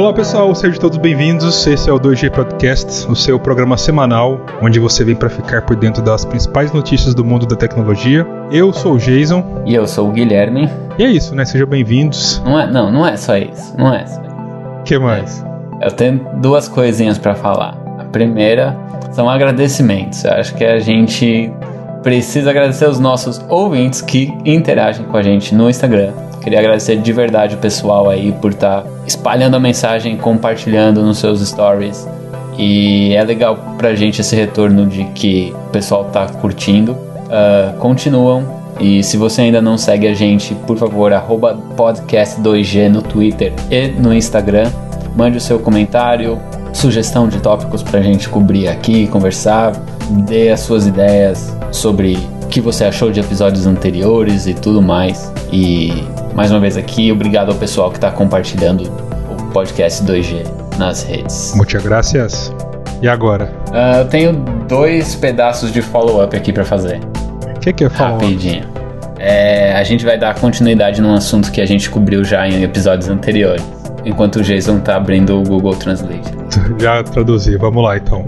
Olá pessoal, sejam todos bem-vindos. Esse é o 2G Podcast, o seu programa semanal, onde você vem para ficar por dentro das principais notícias do mundo da tecnologia. Eu sou o Jason. E eu sou o Guilherme. E é isso, né? Sejam bem-vindos. Não, é, não, não é só isso. Não é só isso. O que mais? É, eu tenho duas coisinhas para falar. A primeira são agradecimentos. Eu acho que a gente precisa agradecer os nossos ouvintes que interagem com a gente no Instagram Queria agradecer de verdade o pessoal aí por estar tá espalhando a mensagem, compartilhando nos seus stories. E é legal pra gente esse retorno de que o pessoal tá curtindo. Uh, continuam. E se você ainda não segue a gente, por favor, podcast2g no Twitter e no Instagram. Mande o seu comentário, sugestão de tópicos pra gente cobrir aqui, conversar. Dê as suas ideias sobre o que você achou de episódios anteriores e tudo mais. E mais uma vez aqui, obrigado ao pessoal que está compartilhando o podcast 2G nas redes. Muitas graças. E agora? Uh, eu tenho dois pedaços de follow-up aqui para fazer. O que, que é follow-up? Rapidinho. É, a gente vai dar continuidade num assunto que a gente cobriu já em episódios anteriores. Enquanto o Jason tá abrindo o Google Translate. Já traduzi, vamos lá então.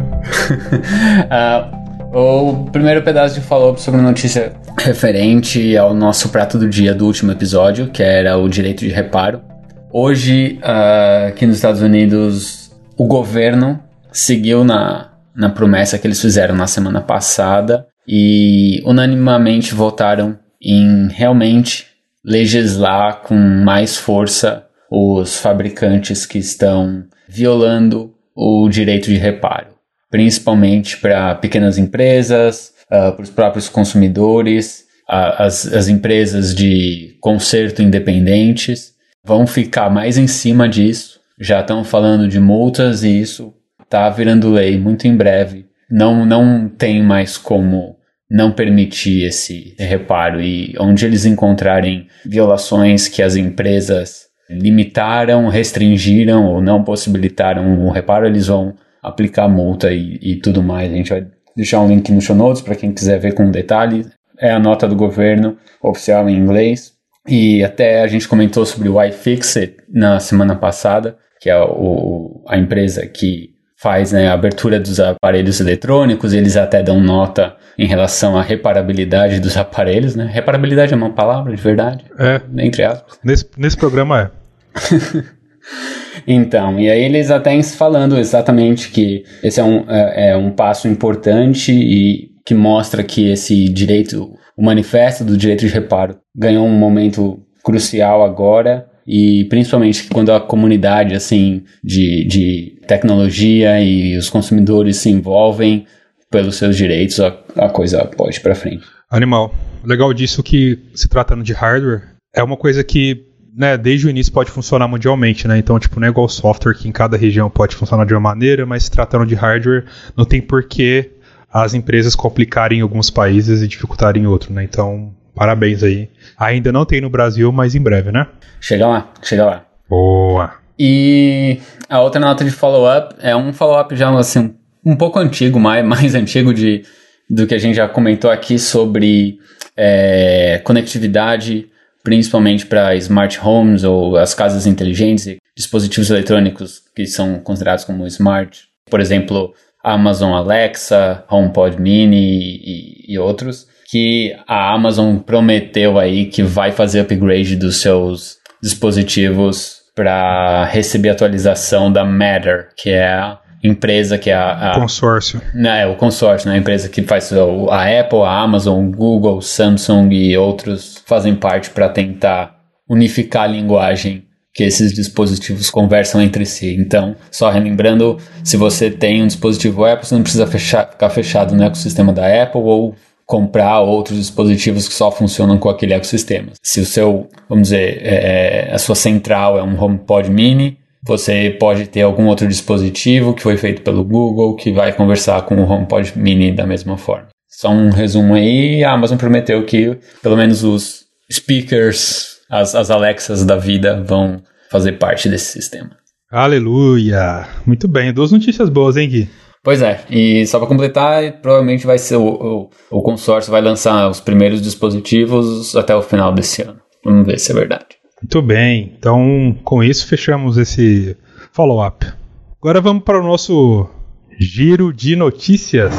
uh, o primeiro pedaço de follow-up sobre notícia referente ao nosso prato do dia do último episódio, que era o direito de reparo. Hoje, uh, aqui nos Estados Unidos, o governo seguiu na, na promessa que eles fizeram na semana passada e unanimamente votaram em realmente legislar com mais força os fabricantes que estão violando o direito de reparo principalmente para pequenas empresas, uh, para os próprios consumidores, as, as empresas de conserto independentes vão ficar mais em cima disso. Já estão falando de multas e isso está virando lei muito em breve. Não, não tem mais como não permitir esse reparo e onde eles encontrarem violações que as empresas limitaram, restringiram ou não possibilitaram o reparo, eles vão aplicar multa e, e tudo mais. A gente vai deixar um link no show notes para quem quiser ver com detalhe. É a nota do governo oficial em inglês. E até a gente comentou sobre o iFixit na semana passada, que é o, a empresa que faz né, a abertura dos aparelhos eletrônicos, eles até dão nota em relação à reparabilidade dos aparelhos, né? Reparabilidade é uma palavra de verdade? É. Entre aspas. Nesse, nesse programa é. Então, e aí eles até falando exatamente que esse é um, é, é um passo importante e que mostra que esse direito, o manifesto do direito de reparo, ganhou um momento crucial agora e principalmente quando a comunidade assim de, de tecnologia e os consumidores se envolvem pelos seus direitos, a, a coisa pode para frente. Animal. Legal disso que se tratando de hardware, é uma coisa que né, desde o início pode funcionar mundialmente, né? Então, tipo, não é igual software que em cada região pode funcionar de uma maneira, mas se tratando de hardware, não tem porquê as empresas complicarem em alguns países e dificultarem em outros, né? Então, parabéns aí. Ainda não tem no Brasil, mas em breve, né? Chega lá, chega lá. Boa. E a outra nota de follow-up é um follow-up já assim um pouco antigo, mais, mais antigo de, do que a gente já comentou aqui sobre é, conectividade principalmente para smart homes ou as casas inteligentes e dispositivos eletrônicos que são considerados como smart, por exemplo, Amazon Alexa, HomePod Mini e, e outros, que a Amazon prometeu aí que vai fazer upgrade dos seus dispositivos para receber atualização da Matter, que é empresa que é a, a consórcio. Né, é, o consórcio, né? A empresa que faz a Apple, a Amazon, Google, Samsung e outros fazem parte para tentar unificar a linguagem que esses dispositivos conversam entre si. Então, só relembrando, se você tem um dispositivo Apple, você não precisa fechar, ficar fechado no ecossistema da Apple ou comprar outros dispositivos que só funcionam com aquele ecossistema. Se o seu, vamos dizer, é, é a sua central é um HomePod Mini, você pode ter algum outro dispositivo que foi feito pelo Google que vai conversar com o HomePod Mini da mesma forma. Só um resumo aí, a Amazon prometeu que pelo menos os speakers, as, as Alexas da vida vão fazer parte desse sistema. Aleluia! Muito bem, duas notícias boas, hein, Gui? Pois é, e só para completar, provavelmente vai ser o, o, o consórcio vai lançar os primeiros dispositivos até o final desse ano. Vamos ver se é verdade. Muito bem. Então, com isso, fechamos esse follow-up. Agora vamos para o nosso giro de notícias.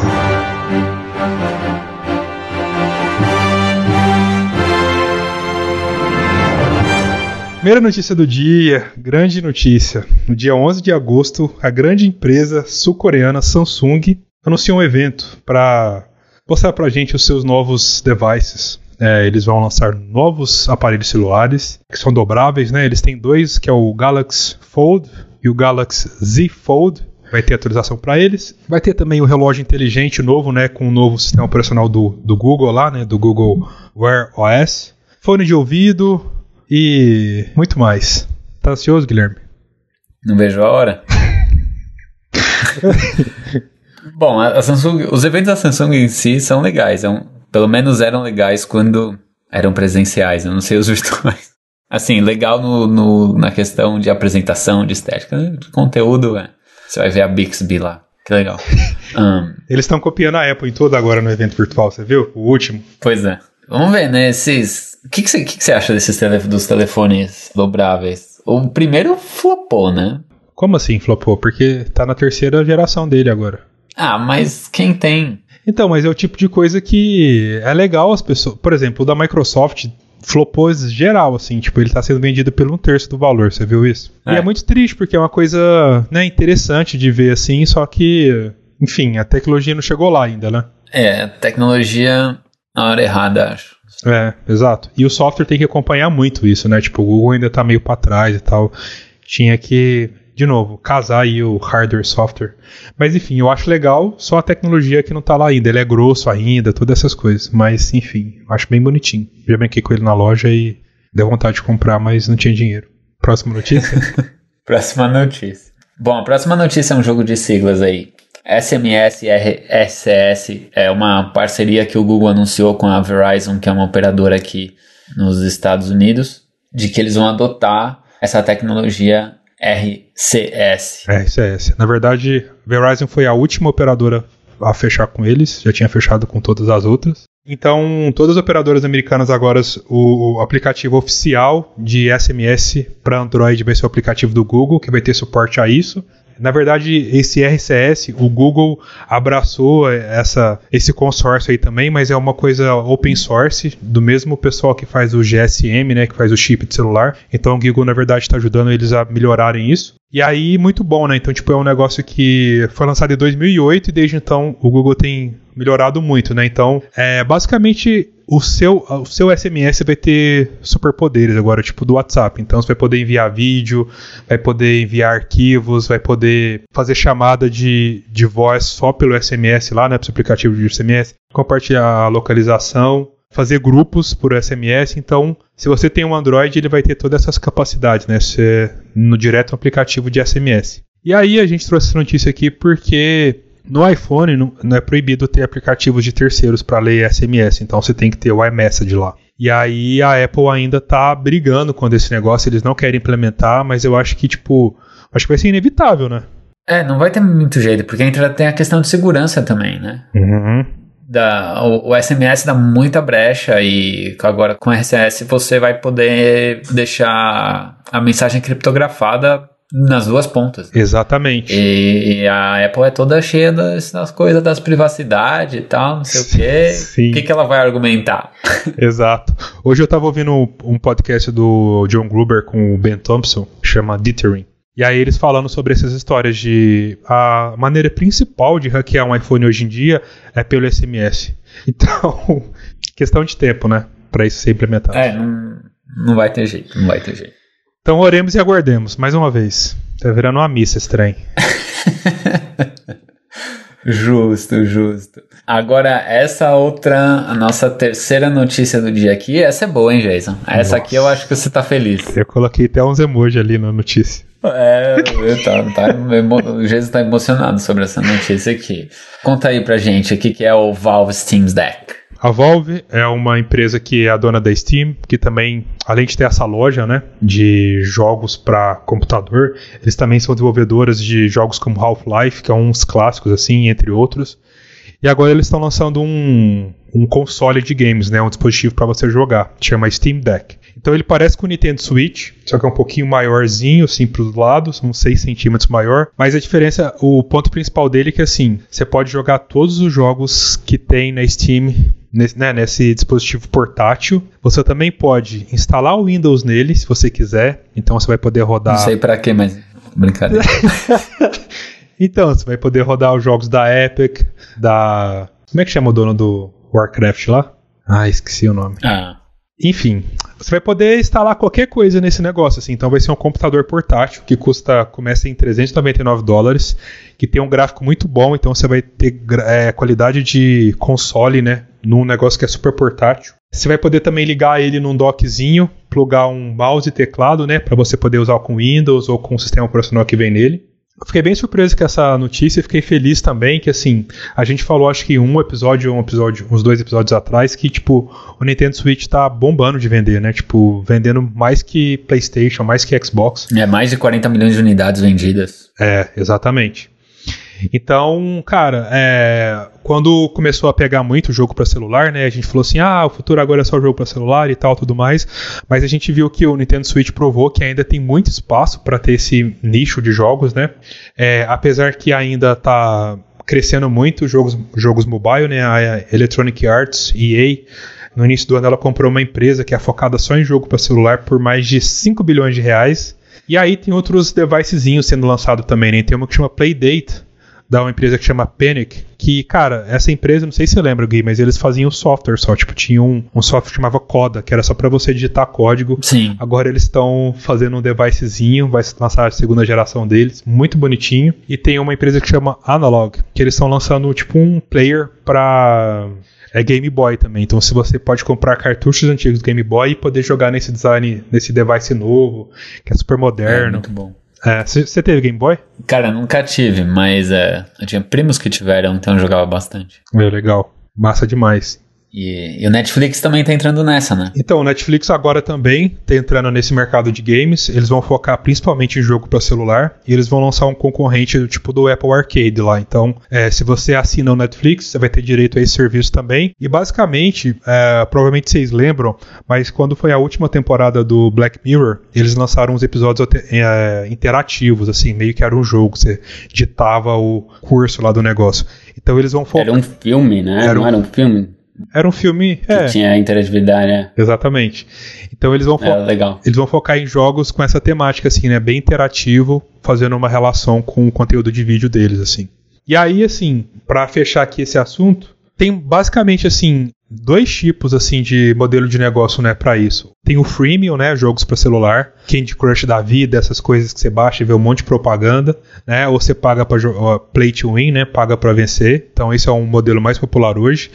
Primeira notícia do dia, grande notícia. No dia 11 de agosto, a grande empresa sul-coreana Samsung anunciou um evento para mostrar para a gente os seus novos devices. É, eles vão lançar novos aparelhos celulares que são dobráveis, né? Eles têm dois, que é o Galaxy Fold e o Galaxy Z Fold. Vai ter atualização para eles. Vai ter também o relógio inteligente novo, né? Com o novo sistema operacional do, do Google lá, né? Do Google Wear OS. Fone de ouvido e muito mais. Tá ansioso, Guilherme? Não vejo a hora. Bom, a Samsung, os eventos da Samsung em si são legais. É um, pelo menos eram legais quando eram presenciais. Eu não sei os virtuais. Assim, legal no, no, na questão de apresentação, de estética. De conteúdo, é. Você vai ver a Bixby lá. Que legal. Um, Eles estão copiando a Apple em tudo agora no evento virtual, você viu? O último. Pois é. Vamos ver, né? Esses. O que, que, você, que, que acha desses tele, dos telefones dobráveis? O primeiro flopou, né? Como assim flopou? Porque tá na terceira geração dele agora. Ah, mas quem tem? Então, mas é o tipo de coisa que é legal as pessoas. Por exemplo, o da Microsoft flopou geral, assim, tipo, ele tá sendo vendido pelo um terço do valor, você viu isso? É. E é muito triste, porque é uma coisa, né, interessante de ver, assim, só que, enfim, a tecnologia não chegou lá ainda, né? É, tecnologia na hora errada, acho. É, exato. E o software tem que acompanhar muito isso, né? Tipo, o Google ainda tá meio para trás e tal. Tinha que de novo, casar aí o hardware e software. Mas enfim, eu acho legal, só a tecnologia que não tá lá ainda. Ele é grosso ainda, todas essas coisas. Mas enfim, eu acho bem bonitinho. Já brinquei com ele na loja e deu vontade de comprar, mas não tinha dinheiro. Próxima notícia? próxima notícia. Bom, a próxima notícia é um jogo de siglas aí. SMS e é uma parceria que o Google anunciou com a Verizon, que é uma operadora aqui nos Estados Unidos, de que eles vão adotar essa tecnologia RCS. RCS. Na verdade, Verizon foi a última operadora a fechar com eles, já tinha fechado com todas as outras. Então, todas as operadoras americanas agora, o, o aplicativo oficial de SMS para Android vai ser o aplicativo do Google, que vai ter suporte a isso. Na verdade, esse RCS, o Google abraçou essa, esse consórcio aí também, mas é uma coisa open source, do mesmo pessoal que faz o GSM, né, que faz o chip de celular. Então o Google, na verdade, está ajudando eles a melhorarem isso. E aí, muito bom, né? Então, tipo, é um negócio que foi lançado em 2008 e desde então o Google tem melhorado muito, né? Então, é, basicamente, o seu, o seu SMS vai ter superpoderes agora, tipo do WhatsApp. Então, você vai poder enviar vídeo, vai poder enviar arquivos, vai poder fazer chamada de, de voz só pelo SMS lá, né? Pro seu aplicativo de SMS, compartilhar a localização fazer grupos por SMS. Então, se você tem um Android, ele vai ter todas essas capacidades, né? Ser no direto aplicativo de SMS. E aí a gente trouxe essa notícia aqui porque no iPhone não, não é proibido ter aplicativos de terceiros para ler SMS, então você tem que ter o iMessage lá. E aí a Apple ainda tá brigando com esse negócio, eles não querem implementar, mas eu acho que tipo, acho que vai ser inevitável, né? É, não vai ter muito jeito, porque entra tem a questão de segurança também, né? Uhum dá, o, o, SMS dá muita brecha e agora com o RCS você vai poder deixar a mensagem criptografada nas duas pontas. Exatamente. E, e, a Apple é toda cheia das, das coisas das privacidade e tal, não sei o quê. Sim. O que, que ela vai argumentar? Exato. Hoje eu estava ouvindo um podcast do John Gruber com o Ben Thompson, chama Dithering. E aí eles falando sobre essas histórias de a maneira principal de hackear um iPhone hoje em dia é pelo SMS. Então, questão de tempo, né, para isso ser implementado. É, não, não vai ter jeito, não vai ter jeito. Então oremos e aguardemos, mais uma vez. Tá virando uma missa estranha. justo, justo. Agora, essa outra, a nossa terceira notícia do dia aqui, essa é boa, hein, Jason? Essa Nossa. aqui eu acho que você tá feliz. Eu coloquei até uns emojis ali na notícia. É, tá, tá, o Jesus tá emocionado sobre essa notícia aqui. Conta aí pra gente o que, que é o Valve Steam Deck. A Valve é uma empresa que é a dona da Steam, que também, além de ter essa loja né, de jogos para computador, eles também são desenvolvedoras de jogos como Half-Life, que é uns clássicos assim, entre outros. E agora eles estão lançando um, um console de games, né? Um dispositivo para você jogar. Chama Steam Deck. Então ele parece com o Nintendo Switch, só que é um pouquinho maiorzinho, assim, pros lados, uns 6 centímetros maior. Mas a diferença, o ponto principal dele é que, assim, você pode jogar todos os jogos que tem na Steam Nesse, né, nesse, dispositivo portátil. Você também pode instalar o Windows nele, se você quiser. Então você vai poder rodar. Não sei para quê, mas brincadeira. então, você vai poder rodar os jogos da Epic, da. Como é que chama o dono do Warcraft lá? Ah, esqueci o nome. Ah. Enfim, você vai poder instalar qualquer coisa nesse negócio, assim. Então vai ser um computador portátil que custa, começa em 399 dólares, que tem um gráfico muito bom, então você vai ter é, qualidade de console, né? Num negócio que é super portátil. Você vai poder também ligar ele num dockzinho, plugar um mouse e teclado, né? Para você poder usar com Windows ou com o sistema operacional que vem nele. Eu fiquei bem surpreso com essa notícia e fiquei feliz também que, assim, a gente falou, acho que um episódio, um episódio, uns dois episódios atrás, que, tipo, o Nintendo Switch tá bombando de vender, né? Tipo, vendendo mais que PlayStation, mais que Xbox. É, mais de 40 milhões de unidades vendidas. É, exatamente. Então, cara, é, quando começou a pegar muito jogo para celular, né, a gente falou assim, ah, o futuro agora é só jogo para celular e tal, tudo mais. Mas a gente viu que o Nintendo Switch provou que ainda tem muito espaço para ter esse nicho de jogos, né? É, apesar que ainda tá crescendo muito jogos, jogos mobile, né? A Electronic Arts, EA, no início do ano ela comprou uma empresa que é focada só em jogo para celular por mais de 5 bilhões de reais. E aí tem outros devicezinhos sendo lançados também, né? Tem uma que chama Playdate, da uma empresa que chama Panic, que, cara, essa empresa, não sei se você lembra, Gui, mas eles faziam software só, tipo, tinha um, um software que chamava Coda, que era só para você digitar código. Sim. Agora eles estão fazendo um devicezinho, vai lançar a segunda geração deles, muito bonitinho. E tem uma empresa que chama Analog, que eles estão lançando, tipo, um player para é Game Boy também. Então, se você pode comprar cartuchos antigos do Game Boy e poder jogar nesse design, nesse device novo, que é super moderno. É muito bom. Você é, teve Game Boy? Cara, nunca tive, mas é, eu tinha primos que tiveram, então eu jogava bastante. É legal. Massa demais. E, e, o Netflix também tá entrando nessa, né? Então, o Netflix agora também tá entrando nesse mercado de games. Eles vão focar principalmente em jogo para celular. E eles vão lançar um concorrente do tipo do Apple Arcade lá. Então, é, se você assina o Netflix, você vai ter direito a esse serviço também. E basicamente, é, provavelmente vocês lembram, mas quando foi a última temporada do Black Mirror, eles lançaram uns episódios é, interativos, assim, meio que era um jogo. Você ditava o curso lá do negócio. Então eles vão focar. Era um filme, né? Era Não um... era um filme? Era um filme. Que é, tinha interatividade, né? Exatamente. Então eles vão, é, eles vão focar em jogos com essa temática, assim, né? Bem interativo, fazendo uma relação com o conteúdo de vídeo deles, assim. E aí, assim, para fechar aqui esse assunto, tem basicamente, assim, dois tipos, assim, de modelo de negócio, né, para isso. Tem o freemium, né, jogos para celular, Candy Crush da vida, essas coisas que você baixa e vê um monte de propaganda, né, ou você paga para play to win, né, paga para vencer. Então esse é um modelo mais popular hoje.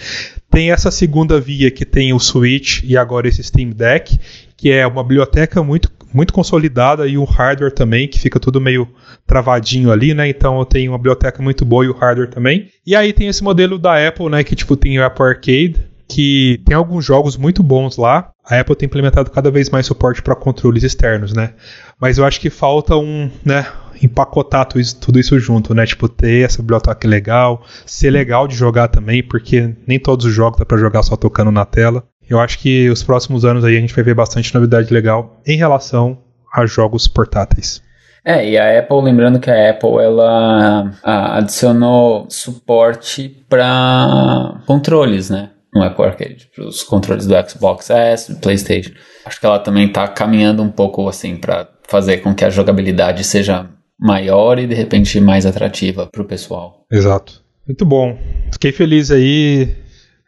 Tem essa segunda via que tem o Switch e agora esse Steam Deck, que é uma biblioteca muito, muito consolidada e um hardware também, que fica tudo meio travadinho ali, né? Então eu tenho uma biblioteca muito boa e o hardware também. E aí tem esse modelo da Apple, né? Que tipo tem o Apple Arcade, que tem alguns jogos muito bons lá. A Apple tem implementado cada vez mais suporte para controles externos, né? Mas eu acho que falta um, né, empacotar tudo isso, tudo isso junto, né? Tipo, ter essa biblioteca legal, ser legal de jogar também, porque nem todos os jogos dá para jogar só tocando na tela. Eu acho que os próximos anos aí a gente vai ver bastante novidade legal em relação a jogos portáteis. É, e a Apple, lembrando que a Apple ela adicionou suporte para controles, né? No Apple Arcade, para os controles do Xbox S, do PlayStation. Acho que ela também está caminhando um pouco assim para fazer com que a jogabilidade seja maior e de repente mais atrativa para o pessoal. Exato. Muito bom. Fiquei feliz aí.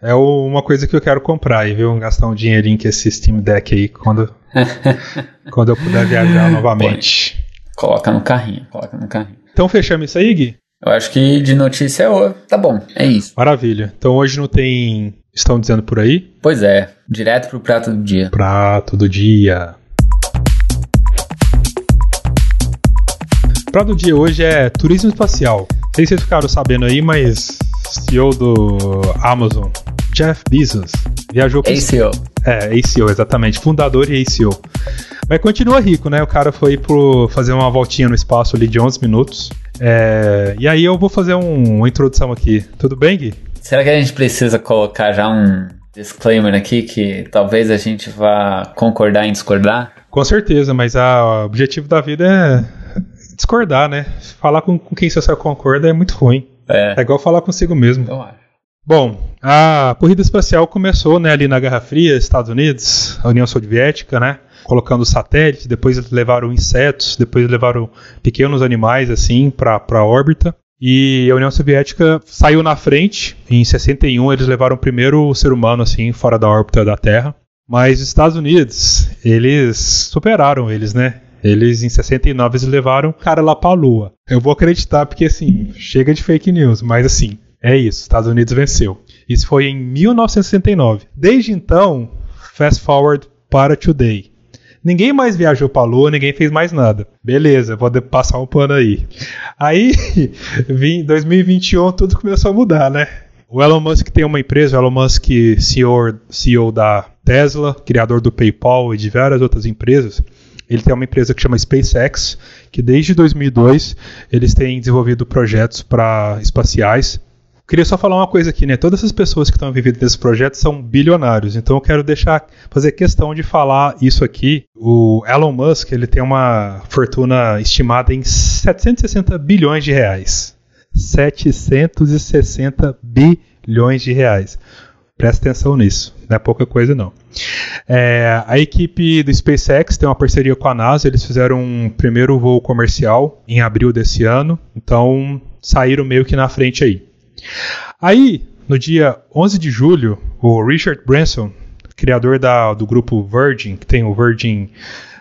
É uma coisa que eu quero comprar e viu? Gastar um dinheirinho com esse Steam Deck aí quando, quando eu puder viajar novamente. Coloca no carrinho, coloca no carrinho. Então fechamos isso aí, Gui? Eu acho que de notícia é tá bom, é isso. Maravilha. Então hoje não tem. Estão dizendo por aí? Pois é, direto pro prato do dia. Prato do dia. prato do dia hoje é turismo espacial. Não sei se vocês ficaram sabendo aí, mas CEO do Amazon, Jeff Bezos, viajou para ACO. É, ACO, exatamente, fundador e ACO. Mas continua rico, né? O cara foi pro fazer uma voltinha no espaço ali de 11 minutos. É, e aí eu vou fazer um, uma introdução aqui. Tudo bem, Gui? Será que a gente precisa colocar já um disclaimer aqui que talvez a gente vá concordar em discordar? Com certeza, mas a, o objetivo da vida é discordar, né? Falar com, com quem você concorda é muito ruim. É. é igual falar consigo mesmo. Eu acho. Bom, a corrida espacial começou né, ali na Guerra Fria, Estados Unidos, a União Soviética, né? Colocando satélites, depois levaram insetos, depois levaram pequenos animais assim para a órbita. E a União Soviética saiu na frente. Em 61 eles levaram o primeiro ser humano assim fora da órbita da Terra. Mas os Estados Unidos, eles superaram eles, né? Eles em 69 eles levaram o cara lá para a Lua. Eu vou acreditar porque assim, chega de fake news, mas assim, é isso, Estados Unidos venceu. Isso foi em 1969. Desde então, fast forward para today. Ninguém mais viajou para a Lua, ninguém fez mais nada. Beleza, vou passar um pano aí. Aí, em 2021, tudo começou a mudar, né? O Elon Musk tem uma empresa, o Elon Musk, CEO, CEO da Tesla, criador do PayPal e de várias outras empresas. Ele tem uma empresa que chama SpaceX, que desde 2002 eles têm desenvolvido projetos para espaciais Queria só falar uma coisa aqui, né? Todas essas pessoas que estão envolvidas nesse projeto são bilionários, então eu quero deixar, fazer questão de falar isso aqui. O Elon Musk, ele tem uma fortuna estimada em 760 bilhões de reais. 760 bilhões de reais. Presta atenção nisso, não é pouca coisa não. É, a equipe do SpaceX tem uma parceria com a NASA, eles fizeram um primeiro voo comercial em abril desse ano, então saíram meio que na frente aí. Aí, no dia 11 de julho, o Richard Branson, criador da, do grupo Virgin, que tem o Virgin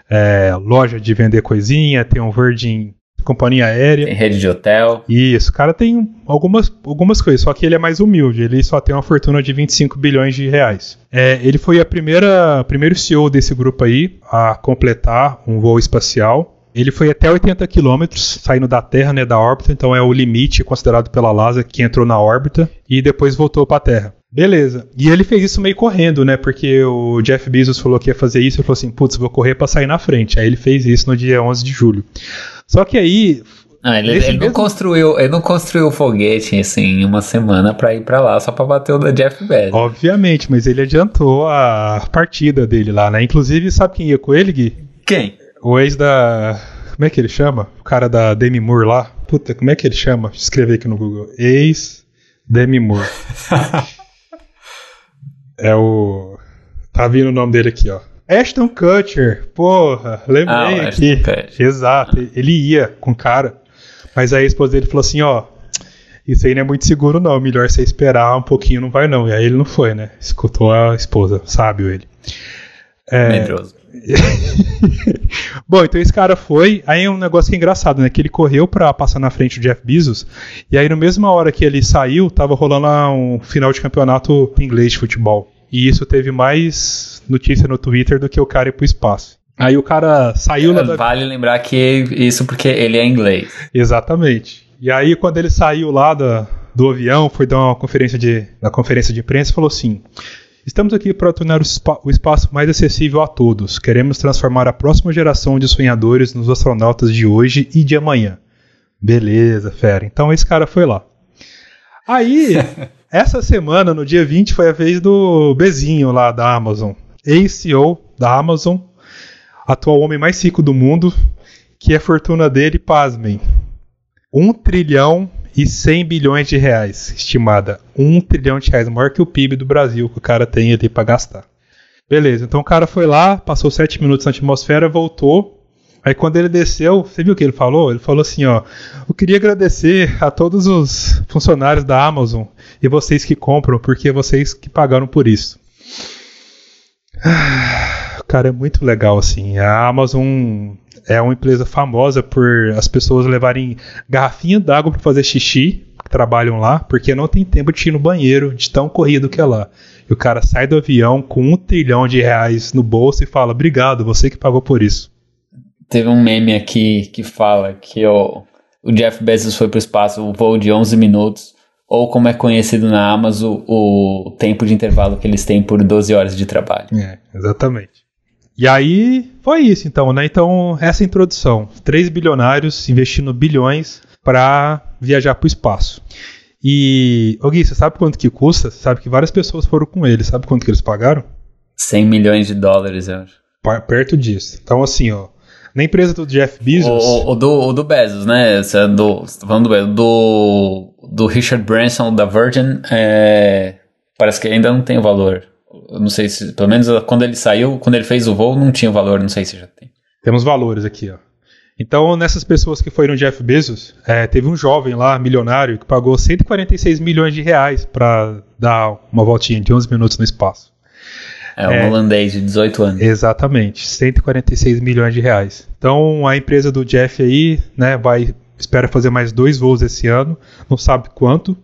é, loja de vender coisinha, tem o Virgin companhia aérea. Tem rede de hotel. Isso, o cara tem algumas, algumas coisas, só que ele é mais humilde, ele só tem uma fortuna de 25 bilhões de reais. É, ele foi a primeira primeiro CEO desse grupo aí a completar um voo espacial ele foi até 80 km, saindo da Terra, né, da órbita, então é o limite considerado pela NASA que entrou na órbita e depois voltou para a Terra. Beleza. E ele fez isso meio correndo, né? Porque o Jeff Bezos falou que ia fazer isso e falou assim: putz, vou correr para sair na frente. Aí ele fez isso no dia 11 de julho. Só que aí. Não, ele, ele mesmo... não construiu, ele não construiu o foguete assim em uma semana para ir para lá só para bater o da Jeff Bezos. Obviamente, mas ele adiantou a partida dele lá, né? Inclusive, sabe quem ia com ele, Gui? Quem? O ex da. Como é que ele chama? O cara da Demi Moore lá. Puta, como é que ele chama? Escrever aqui no Google. Ex Demi Moore. é o. Tá vindo o nome dele aqui, ó. Ashton Kutcher. Porra, lembrei ah, aqui. Exato. Ele ia com o cara. Mas aí a esposa dele falou assim: ó. Isso aí não é muito seguro, não. Melhor você esperar um pouquinho, não vai, não. E aí ele não foi, né? Escutou a esposa, sábio ele. É. Bom, então esse cara foi. Aí um negócio que é engraçado, né? Que ele correu para passar na frente do Jeff Bezos. E aí, na mesma hora que ele saiu, tava rolando um final de campeonato inglês de futebol. E isso teve mais notícia no Twitter do que o cara ir pro espaço. Aí o cara saiu é, Vale lembrar que isso porque ele é inglês. Exatamente. E aí, quando ele saiu lá da, do avião, foi dar uma conferência de, na conferência de imprensa e falou assim: Estamos aqui para tornar o espaço mais acessível a todos. Queremos transformar a próxima geração de sonhadores nos astronautas de hoje e de amanhã. Beleza, fera. Então esse cara foi lá. Aí, essa semana, no dia 20, foi a vez do Bezinho lá da Amazon. Ex-CEO da Amazon, atual homem mais rico do mundo, que a fortuna dele, pasmem, 1 trilhão e 100 bilhões de reais, estimada. 1 trilhão de reais, maior que o PIB do Brasil que o cara tem ali para gastar. Beleza, então o cara foi lá, passou 7 minutos na atmosfera, voltou. Aí quando ele desceu, você viu o que ele falou? Ele falou assim, ó, eu queria agradecer a todos os funcionários da Amazon e vocês que compram, porque vocês que pagaram por isso. Ah, cara, é muito legal assim. A Amazon é uma empresa famosa por as pessoas levarem garrafinha d'água para fazer xixi, que trabalham lá, porque não tem tempo de ir no banheiro, de tão corrido que é lá. E o cara sai do avião com um trilhão de reais no bolso e fala: Obrigado, você que pagou por isso. Teve um meme aqui que fala que o, o Jeff Bezos foi para o espaço, o voo de 11 minutos, ou como é conhecido na Amazon, o tempo de intervalo que eles têm por 12 horas de trabalho. É, exatamente. E aí foi isso, então, né? Então, essa introdução. Três bilionários investindo bilhões para viajar para o espaço. E, ô Gui, você sabe quanto que custa? Você sabe que várias pessoas foram com ele. Sabe quanto que eles pagaram? 100 milhões de dólares, eu acho. Perto disso. Então, assim, ó. Na empresa do Jeff Bezos. O, o, do, o do Bezos, né? Você, é do, você tá falando do, do, do Richard Branson da Virgin, é, parece que ainda não tem o valor. Eu não sei se, pelo menos quando ele saiu, quando ele fez o voo, não tinha o valor, não sei se já tem. Temos valores aqui, ó. Então, nessas pessoas que foram Jeff Bezos, é, teve um jovem lá, milionário, que pagou 146 milhões de reais para dar uma voltinha de 11 minutos no espaço. É um é, holandês de 18 anos. Exatamente, 146 milhões de reais. Então, a empresa do Jeff aí, né, vai espera fazer mais dois voos esse ano, não sabe quanto.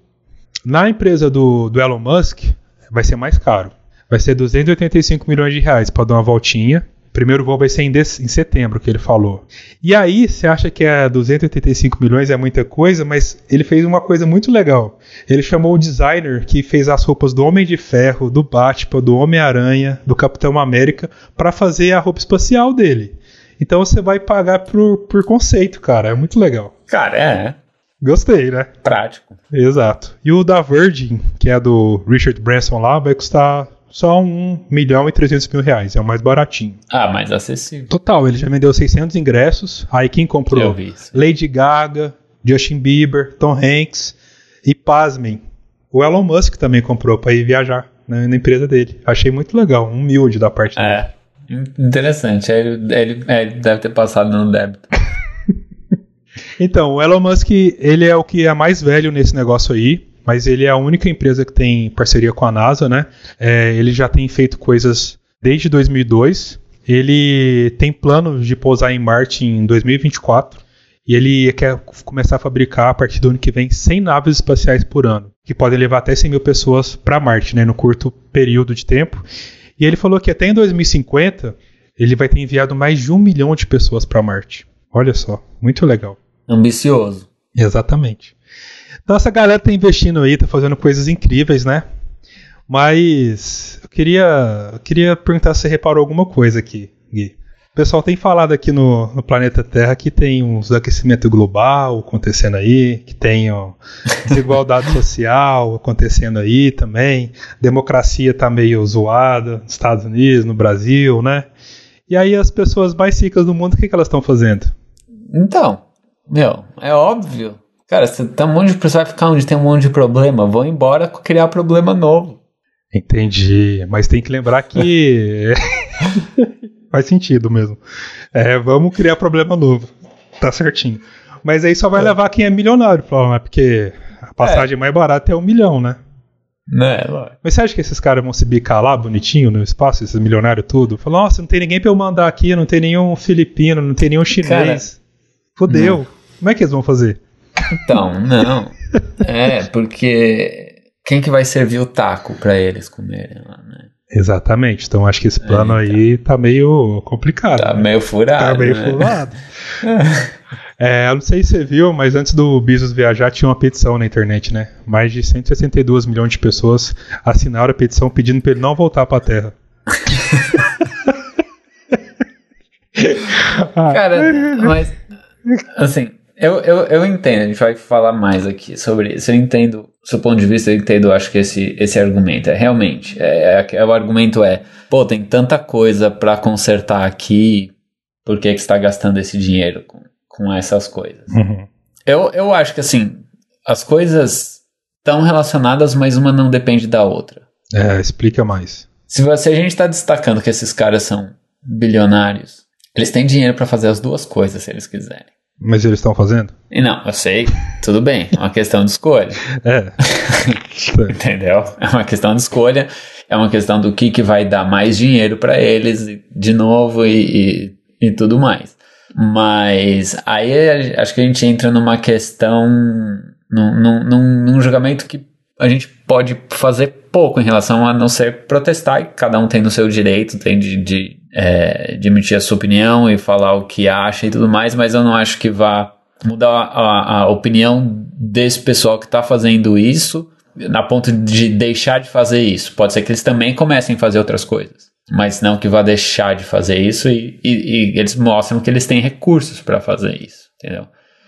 Na empresa do, do Elon Musk, vai ser mais caro. Vai ser 285 milhões de reais para dar uma voltinha primeiro voo vai ser em, em, setembro, que ele falou. E aí, você acha que é 285 milhões é muita coisa, mas ele fez uma coisa muito legal. Ele chamou o designer que fez as roupas do Homem de Ferro, do Batman, do Homem-Aranha, do Capitão América, para fazer a roupa espacial dele. Então você vai pagar por, por conceito, cara. É muito legal. Cara, é. Gostei, né? Prático. Exato. E o da Virgin, que é do Richard Branson lá, vai custar só 1 milhão e 300 mil reais. É o mais baratinho. Ah, mais acessível. Total, ele já vendeu 600 ingressos. Aí quem comprou? Lady Gaga, Justin Bieber, Tom Hanks e pasmem. O Elon Musk também comprou para ir viajar né, na empresa dele. Achei muito legal, humilde da parte dele. É, interessante. Ele, ele, é, ele deve ter passado no débito. então, o Elon Musk, ele é o que é mais velho nesse negócio aí mas ele é a única empresa que tem parceria com a NASA, né? É, ele já tem feito coisas desde 2002. Ele tem planos de pousar em Marte em 2024 e ele quer começar a fabricar a partir do ano que vem 100 naves espaciais por ano, que podem levar até 100 mil pessoas para Marte, né, no curto período de tempo. E ele falou que até em 2050 ele vai ter enviado mais de um milhão de pessoas para Marte. Olha só, muito legal. Ambicioso. Exatamente. Então essa galera tá investindo aí, tá fazendo coisas incríveis, né? Mas eu queria, eu queria perguntar se você reparou alguma coisa aqui, Gui. O pessoal tem falado aqui no, no planeta Terra que tem uns aquecimento global acontecendo aí, que tem ó, desigualdade social acontecendo aí também, democracia tá meio zoada nos Estados Unidos, no Brasil, né? E aí as pessoas mais ricas do mundo, o que, que elas estão fazendo? Então, meu, é óbvio Cara, você tá um monte de pessoa vai ficar onde tem um monte de problema, vão embora criar problema novo. Entendi, mas tem que lembrar que faz sentido mesmo. É, vamos criar problema novo. Tá certinho. Mas aí só vai é. levar quem é milionário, provavelmente, porque a passagem é. mais barata é um milhão, né? Né, Mas você acha que esses caras vão se bicar lá bonitinho no espaço, esses milionários tudo? Falam, nossa, não tem ninguém pra eu mandar aqui, não tem nenhum filipino, não tem nenhum chinês. Cara, Fodeu. Não. Como é que eles vão fazer? Então, não. É, porque quem que vai servir o taco para eles comerem lá, né? Exatamente. Então acho que esse plano é, então. aí tá meio complicado. Tá né? meio furado. Tá meio né? furado. é, eu não sei se você viu, mas antes do Bezos viajar tinha uma petição na internet, né? Mais de 162 milhões de pessoas assinaram a petição pedindo para ele não voltar para a Terra. Cara, mas assim, eu, eu, eu entendo, a gente vai falar mais aqui sobre isso. Eu entendo, do seu ponto de vista, eu entendo, acho que esse, esse argumento é realmente. É, é, é o argumento é, pô, tem tanta coisa para consertar aqui, por que, que você está gastando esse dinheiro com, com essas coisas? Uhum. Eu, eu acho que assim, as coisas estão relacionadas, mas uma não depende da outra. É, explica mais. Se, você, a gente está destacando que esses caras são bilionários, eles têm dinheiro para fazer as duas coisas se eles quiserem. Mas eles estão fazendo? Não, eu sei, tudo bem, é uma questão de escolha. É. Entendeu? É uma questão de escolha, é uma questão do que, que vai dar mais dinheiro para eles, de novo, e, e, e, tudo mais. Mas aí acho que a gente entra numa questão, num, num, num julgamento que a gente pode fazer pouco em relação a não ser protestar, e cada um tem no seu direito, tem de, de é, a sua opinião e falar o que acha e tudo mais, mas eu não acho que vá mudar a, a opinião desse pessoal que está fazendo isso na ponto de deixar de fazer isso. Pode ser que eles também comecem a fazer outras coisas, mas não que vá deixar de fazer isso e, e, e eles mostram que eles têm recursos para fazer isso, entendeu?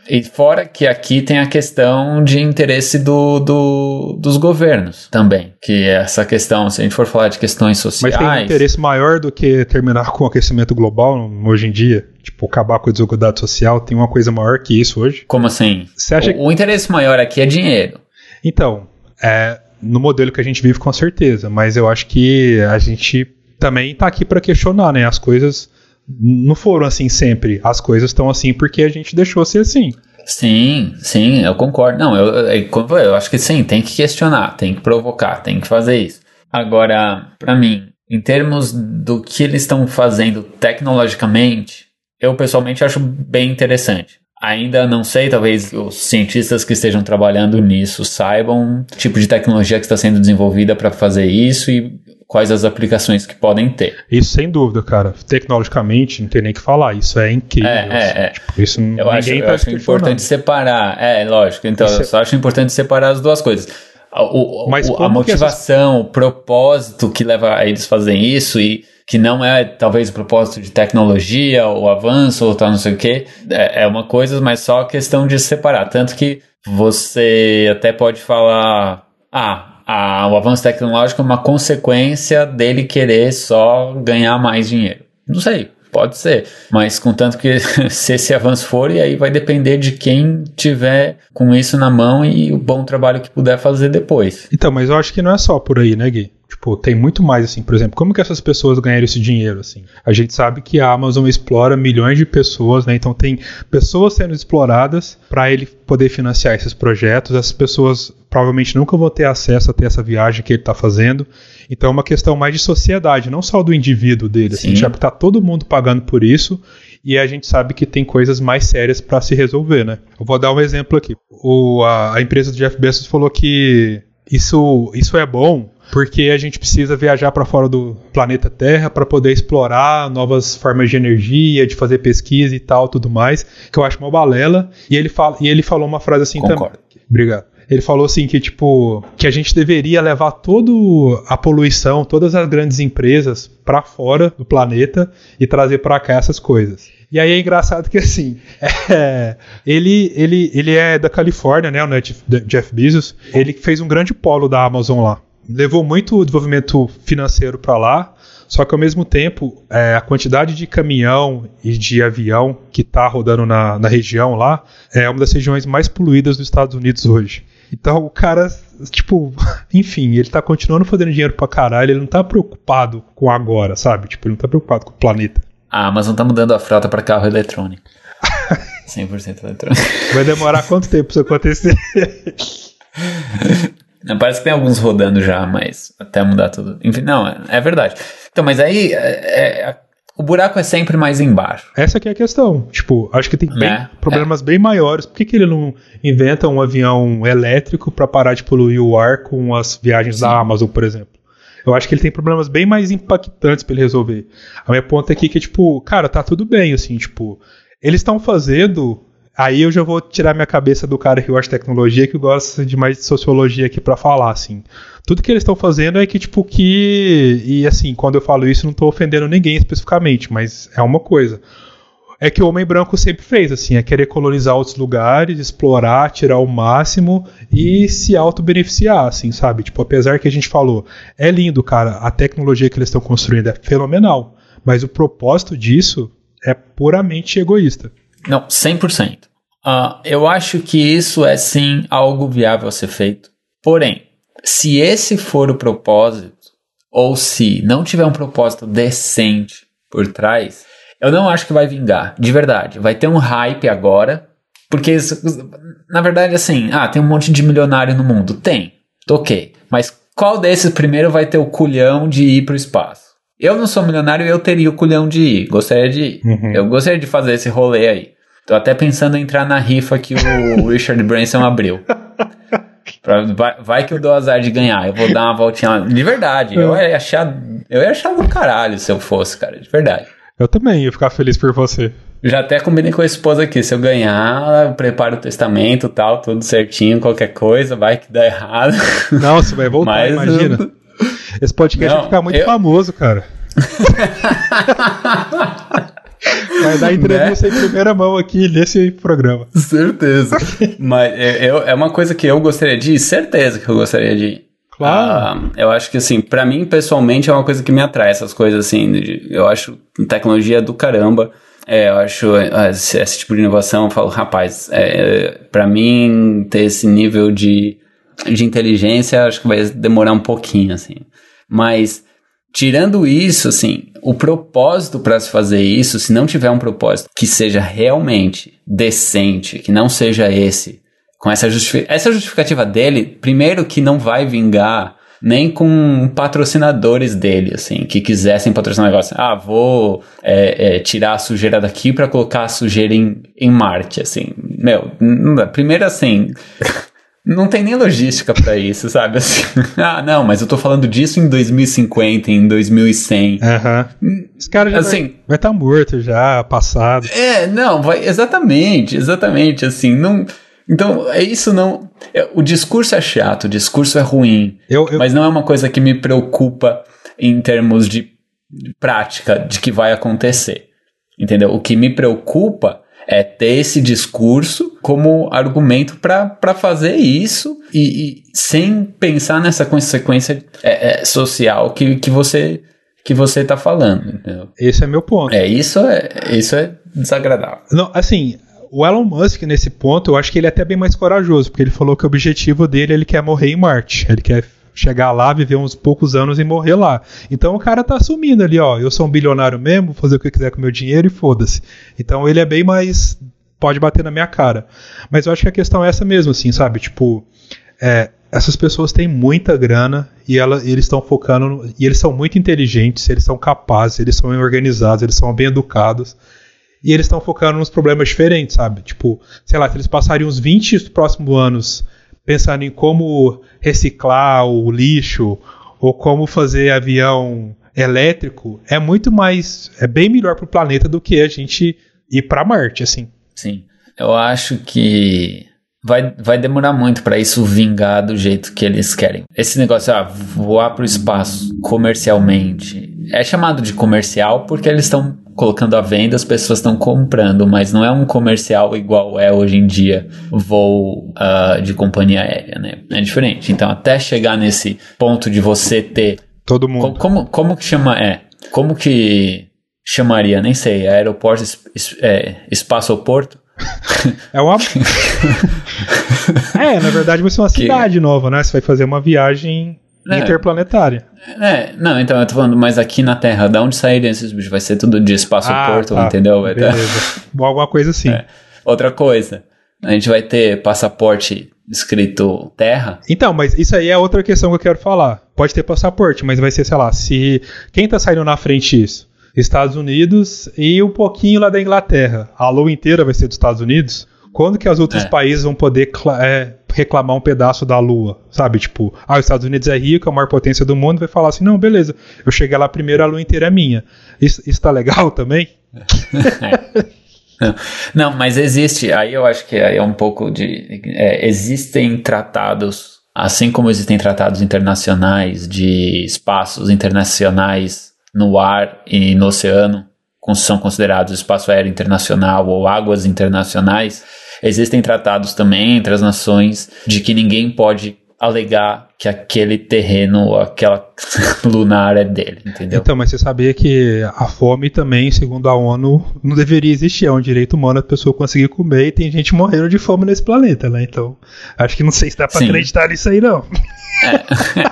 E fora que aqui tem a questão de interesse do, do, dos governos também. Que é essa questão, se a gente for falar de questões sociais. Mas tem um interesse maior do que terminar com o aquecimento global hoje em dia? Tipo, acabar com a desigualdade social, tem uma coisa maior que isso hoje? Como assim? Você acha o, o interesse maior aqui é dinheiro. Então, é, no modelo que a gente vive, com certeza. Mas eu acho que a gente também está aqui para questionar, né? As coisas não foram assim sempre. As coisas estão assim porque a gente deixou ser assim. Sim, sim, eu concordo. Não, eu, eu, eu acho que sim, tem que questionar, tem que provocar, tem que fazer isso. Agora, para mim, em termos do que eles estão fazendo tecnologicamente, eu pessoalmente acho bem interessante. Ainda não sei, talvez os cientistas que estejam trabalhando nisso saibam o tipo de tecnologia que está sendo desenvolvida para fazer isso e quais as aplicações que podem ter. Isso sem dúvida, cara. Tecnologicamente, não tem nem o que falar. Isso é incrível. É, é, assim. é. Tipo, isso eu acho, eu acho importante separar. É, lógico. Então, isso eu é só acho importante separar as duas coisas. O, Mas o, a motivação, essas... o propósito que leva a eles fazerem isso e que não é talvez o propósito de tecnologia ou avanço ou tal, não sei o que, é, é uma coisa, mas só questão de separar. Tanto que você até pode falar, ah, a, o avanço tecnológico é uma consequência dele querer só ganhar mais dinheiro. Não sei, pode ser, mas contanto que se esse avanço for, e aí vai depender de quem tiver com isso na mão e o bom trabalho que puder fazer depois. Então, mas eu acho que não é só por aí, né, Gui? Tipo, tem muito mais, assim, por exemplo, como que essas pessoas ganharam esse dinheiro, assim? A gente sabe que a Amazon explora milhões de pessoas, né? Então tem pessoas sendo exploradas para ele poder financiar esses projetos. Essas pessoas provavelmente nunca vão ter acesso a ter essa viagem que ele está fazendo. Então é uma questão mais de sociedade, não só do indivíduo dele. Assim, já que tá todo mundo pagando por isso e a gente sabe que tem coisas mais sérias para se resolver, né? Eu vou dar um exemplo aqui. O, a, a empresa do Jeff Bezos falou que isso, isso é bom porque a gente precisa viajar para fora do planeta Terra para poder explorar novas formas de energia, de fazer pesquisa e tal, tudo mais, que eu acho uma balela. E ele, fala, e ele falou uma frase assim Concordo. também. Obrigado. Ele falou assim que tipo que a gente deveria levar toda a poluição, todas as grandes empresas para fora do planeta e trazer para cá essas coisas. E aí é engraçado que assim, é, ele, ele, ele é da Califórnia, né, o Jeff Bezos. Ele fez um grande polo da Amazon lá. Levou muito desenvolvimento financeiro para lá. Só que ao mesmo tempo, é, a quantidade de caminhão e de avião que está rodando na, na região lá é uma das regiões mais poluídas dos Estados Unidos hoje. Então o cara, tipo, enfim, ele tá continuando fazendo dinheiro pra caralho, ele não tá preocupado com agora, sabe? Tipo, ele não tá preocupado com o planeta. A Amazon tá mudando a frota para carro eletrônico. 100% eletrônico. Vai demorar quanto tempo isso acontecer? Parece que tem alguns rodando já, mas até mudar tudo. Enfim, não, é, é verdade. Então, mas aí é, é, o buraco é sempre mais embaixo. Essa que é a questão. Tipo, acho que tem bem, é, problemas bem maiores. Por que, que ele não inventa um avião elétrico para parar de poluir o ar com as viagens Sim. da Amazon, por exemplo? Eu acho que ele tem problemas bem mais impactantes para ele resolver. A minha ponta aqui é que, tipo, cara, tá tudo bem, assim, tipo, eles estão fazendo. Aí eu já vou tirar minha cabeça do cara que gosta de tecnologia, que gosta de mais de sociologia aqui para falar, assim. Tudo que eles estão fazendo é que, tipo, que. E assim, quando eu falo isso, não tô ofendendo ninguém especificamente, mas é uma coisa é que o homem branco sempre fez, assim, é querer colonizar outros lugares, explorar, tirar o máximo e se auto-beneficiar, assim, sabe? Tipo, apesar que a gente falou, é lindo, cara, a tecnologia que eles estão construindo é fenomenal, mas o propósito disso é puramente egoísta. Não, 100%. Uh, ah, eu acho que isso é sim algo viável a ser feito. Porém, se esse for o propósito, ou se não tiver um propósito decente por trás, eu não acho que vai vingar, de verdade. Vai ter um hype agora, porque isso, na verdade, assim, ah, tem um monte de milionário no mundo. Tem, ok. Mas qual desses primeiro vai ter o culhão de ir para o espaço? Eu não sou milionário e eu teria o culhão de ir. Gostaria de ir. Uhum. Eu gostaria de fazer esse rolê aí. Tô até pensando em entrar na rifa que o Richard Branson abriu. Pra, vai, vai, que eu dou azar de ganhar. Eu vou dar uma voltinha lá. De verdade. Eu ia achar. Eu ia achar do caralho se eu fosse, cara. De verdade. Eu também ia ficar feliz por você. Já até combinei com a esposa aqui. Se eu ganhar, eu preparo o testamento tal, tudo certinho, qualquer coisa, vai que dá errado. Não, você vai voltar, Mas imagina. Eu... Esse podcast Não, vai ficar muito eu... famoso, cara. Vai dar entrevista né? em primeira mão aqui nesse programa. Certeza. Mas é, é uma coisa que eu gostaria de ir, certeza que eu gostaria de ir. Claro. Uh, eu acho que, assim, para mim, pessoalmente, é uma coisa que me atrai, essas coisas, assim. De, eu acho tecnologia do caramba. É, eu acho é, esse, esse, tipo de inovação, eu falo, rapaz, é, para mim, ter esse nível de, de inteligência, acho que vai demorar um pouquinho, assim. Mas, tirando isso, assim, o propósito para se fazer isso, se não tiver um propósito que seja realmente decente, que não seja esse, com essa, justific essa justificativa dele, primeiro que não vai vingar nem com patrocinadores dele, assim, que quisessem patrocinar o negócio. Ah, vou é, é, tirar a sujeira daqui para colocar a sujeira em, em Marte, assim. Meu, primeiro assim. Não tem nem logística para isso, sabe? Assim, ah, não, mas eu tô falando disso em 2050, em 2100. Aham. Uhum. Esse cara já assim, vai estar tá morto já, passado. É, não, vai, exatamente, exatamente, assim, não... Então, é isso não. É, o discurso é chato, o discurso é ruim. Eu, eu... Mas não é uma coisa que me preocupa em termos de prática de que vai acontecer. Entendeu? O que me preocupa é ter esse discurso como argumento para fazer isso e, e, sem pensar nessa consequência é, é, social que, que você que você está falando. Entendeu? Esse é meu ponto. É isso é isso é desagradável. Não, assim, o Elon Musk, nesse ponto, eu acho que ele é até bem mais corajoso, porque ele falou que o objetivo dele ele quer morrer em Marte. Ele quer chegar lá, viver uns poucos anos e morrer lá. Então o cara tá assumindo ali, ó, eu sou um bilionário mesmo, vou fazer o que eu quiser com meu dinheiro e foda-se. Então ele é bem mais. pode bater na minha cara. Mas eu acho que a questão é essa mesmo, assim, sabe? Tipo, é, essas pessoas têm muita grana e ela, eles estão focando. No, e eles são muito inteligentes, eles são capazes, eles são organizados, eles são bem educados e eles estão focando nos problemas diferentes, sabe? Tipo, sei lá, se eles passarem uns 20 próximos anos pensando em como reciclar o lixo ou como fazer avião elétrico, é muito mais, é bem melhor para o planeta do que a gente ir para Marte, assim. Sim, eu acho que vai, vai demorar muito para isso vingar do jeito que eles querem. Esse negócio, ah, voar para o espaço comercialmente, é chamado de comercial porque eles estão colocando à venda, as pessoas estão comprando, mas não é um comercial igual é hoje em dia voo uh, de companhia aérea, né? É diferente. Então, até chegar nesse ponto de você ter. Todo mundo. Como, como, como que chama? É. Como que chamaria? Nem sei. Aeroporto, é, espaço-porto? é uma. é, na verdade vai ser uma cidade que... nova, né? Você vai fazer uma viagem é. interplanetária. É, não, então eu tô falando, mas aqui na Terra, da onde sairiam esses bichos? Vai ser tudo de espaço-porto, ah, tá. entendeu? Vai Beleza. Ter... Alguma coisa assim. É. Outra coisa, a gente vai ter passaporte escrito Terra. Então, mas isso aí é outra questão que eu quero falar. Pode ter passaporte, mas vai ser, sei lá, se. Quem tá saindo na frente disso? Estados Unidos e um pouquinho lá da Inglaterra. A lua inteira vai ser dos Estados Unidos. Quando que os outros é. países vão poder é, reclamar um pedaço da Lua, sabe? Tipo, ah, os Estados Unidos é rico, é a maior potência do mundo, vai falar assim, não, beleza, eu cheguei lá primeiro, a Lua inteira é minha. Isso, isso tá legal também? Não, não, mas existe, aí eu acho que é um pouco de. É, existem tratados, assim como existem tratados internacionais de espaços internacionais no ar e no oceano, são considerados espaço aéreo internacional ou águas internacionais, Existem tratados também entre as nações de que ninguém pode alegar que aquele terreno, aquela lunar é dele, entendeu? Então, mas você sabia que a fome também, segundo a ONU, não deveria existir. É um direito humano a pessoa conseguir comer e tem gente morrendo de fome nesse planeta, né? Então, acho que não sei se dá pra Sim. acreditar nisso aí, não. É.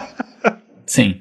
Sim.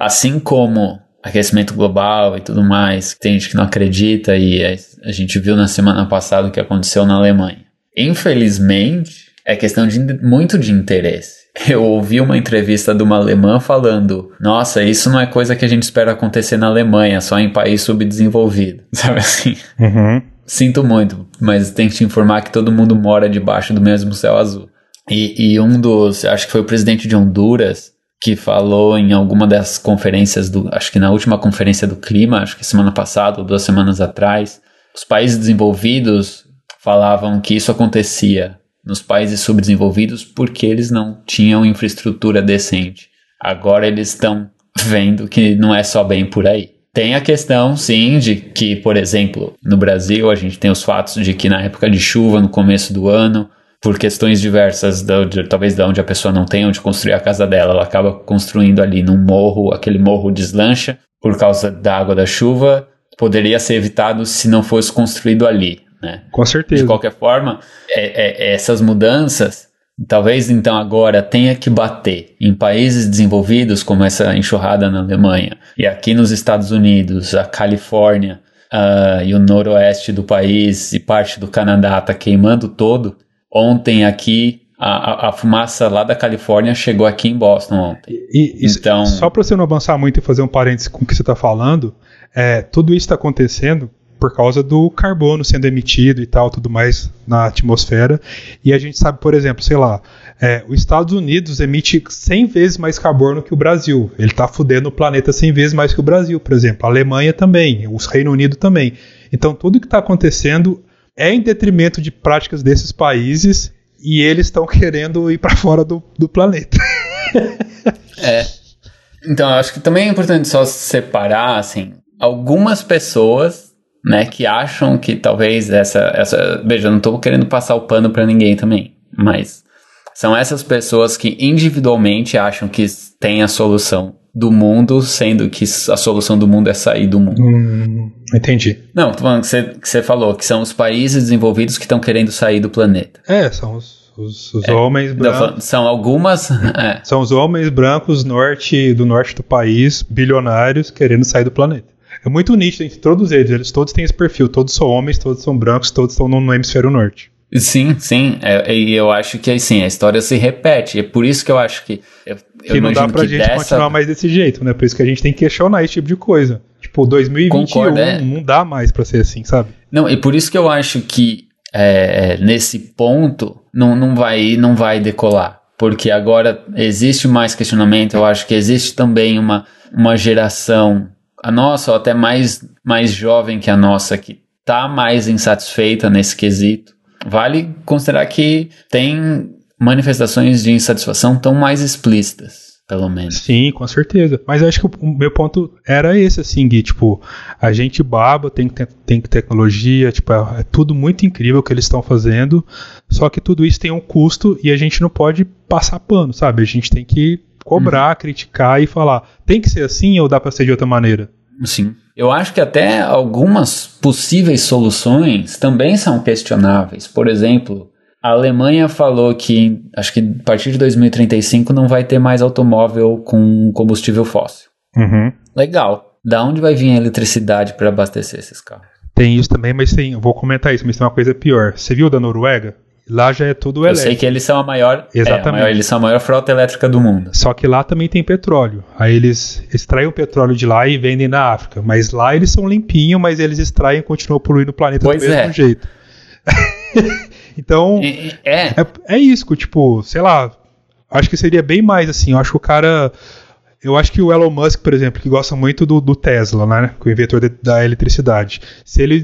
Assim como aquecimento global e tudo mais, tem gente que não acredita e a gente viu na semana passada o que aconteceu na Alemanha. Infelizmente, é questão de muito de interesse. Eu ouvi uma entrevista de uma alemã falando: Nossa, isso não é coisa que a gente espera acontecer na Alemanha, só em país subdesenvolvido. Sabe assim? Uhum. Sinto muito, mas tem que te informar que todo mundo mora debaixo do mesmo céu azul. E, e um dos, acho que foi o presidente de Honduras, que falou em alguma das conferências do, acho que na última conferência do clima, acho que semana passada ou duas semanas atrás, os países desenvolvidos falavam que isso acontecia nos países subdesenvolvidos porque eles não tinham infraestrutura decente. Agora eles estão vendo que não é só bem por aí. Tem a questão, sim, de que, por exemplo, no Brasil a gente tem os fatos de que na época de chuva, no começo do ano, por questões diversas, de, de, talvez de onde a pessoa não tem onde construir a casa dela, ela acaba construindo ali num morro, aquele morro deslancha por causa da água da chuva, poderia ser evitado se não fosse construído ali, né? Com certeza. De qualquer forma, é, é, essas mudanças, talvez então agora tenha que bater em países desenvolvidos, como essa enxurrada na Alemanha, e aqui nos Estados Unidos, a Califórnia uh, e o noroeste do país e parte do Canadá está queimando todo Ontem aqui, a, a, fumaça lá da Califórnia chegou aqui em Boston ontem. E, e então, só para você não avançar muito e fazer um parênteses com o que você está falando, é, tudo isso está acontecendo por causa do carbono sendo emitido e tal, tudo mais na atmosfera. E a gente sabe, por exemplo, sei lá, é, os Estados Unidos emite 100 vezes mais carbono que o Brasil. Ele está fudendo o planeta 100 vezes mais que o Brasil, por exemplo. A Alemanha também, o Reino Unido também. Então, tudo que está acontecendo é em detrimento de práticas desses países e eles estão querendo ir para fora do, do planeta. é. Então, eu acho que também é importante só separar, assim, algumas pessoas, né, que acham que talvez essa, essa, veja, eu não estou querendo passar o pano para ninguém também, mas são essas pessoas que individualmente acham que tem a solução do mundo, sendo que a solução do mundo é sair do mundo. Hum, entendi. Não, tô falando que você, que você falou, que são os países desenvolvidos que estão querendo sair do planeta. É, são os, os, os é, homens brancos. São algumas. É. São os homens brancos norte, do norte do país, bilionários, querendo sair do planeta. É muito nítido entre todos eles, eles todos têm esse perfil, todos são homens, todos são brancos, todos estão no, no hemisfério norte. Sim, sim. É, e eu acho que assim, a história se repete. É por isso que eu acho que. Eu, que não dá pra gente dessa... continuar mais desse jeito, né? Por isso que a gente tem que questionar esse tipo de coisa. Tipo, 2021 Concordo, é. não dá mais pra ser assim, sabe? Não, e por isso que eu acho que é, nesse ponto não, não, vai, não vai decolar. Porque agora existe mais questionamento. Eu acho que existe também uma, uma geração, a nossa, ou até mais, mais jovem que a nossa, que tá mais insatisfeita nesse quesito Vale considerar que tem manifestações de insatisfação tão mais explícitas, pelo menos. Sim, com certeza. Mas acho que o meu ponto era esse, assim, Gui, tipo, a gente baba, tem, tem, tem tecnologia, tipo, é, é tudo muito incrível que eles estão fazendo, só que tudo isso tem um custo e a gente não pode passar pano, sabe? A gente tem que cobrar, uhum. criticar e falar, tem que ser assim ou dá para ser de outra maneira? Sim. Eu acho que até algumas possíveis soluções também são questionáveis. Por exemplo, a Alemanha falou que acho que a partir de 2035 não vai ter mais automóvel com combustível fóssil. Uhum. Legal. Da onde vai vir a eletricidade para abastecer esses carros? Tem isso também, mas tem, eu vou comentar isso, mas tem uma coisa pior. Você viu da Noruega? Lá já é tudo elétrico. Eu sei que eles são a maior, Exatamente. É, a maior, eles são a maior frota elétrica do mundo. Só que lá também tem petróleo. Aí eles extraem o petróleo de lá e vendem na África. Mas lá eles são limpinhos, mas eles extraem e continuam poluindo o planeta pois do mesmo é. jeito. então, é. é. É isso, tipo, sei lá, acho que seria bem mais assim. Eu acho que o cara eu acho que o Elon Musk, por exemplo, que gosta muito do, do Tesla, né, o inventor de, da eletricidade, se ele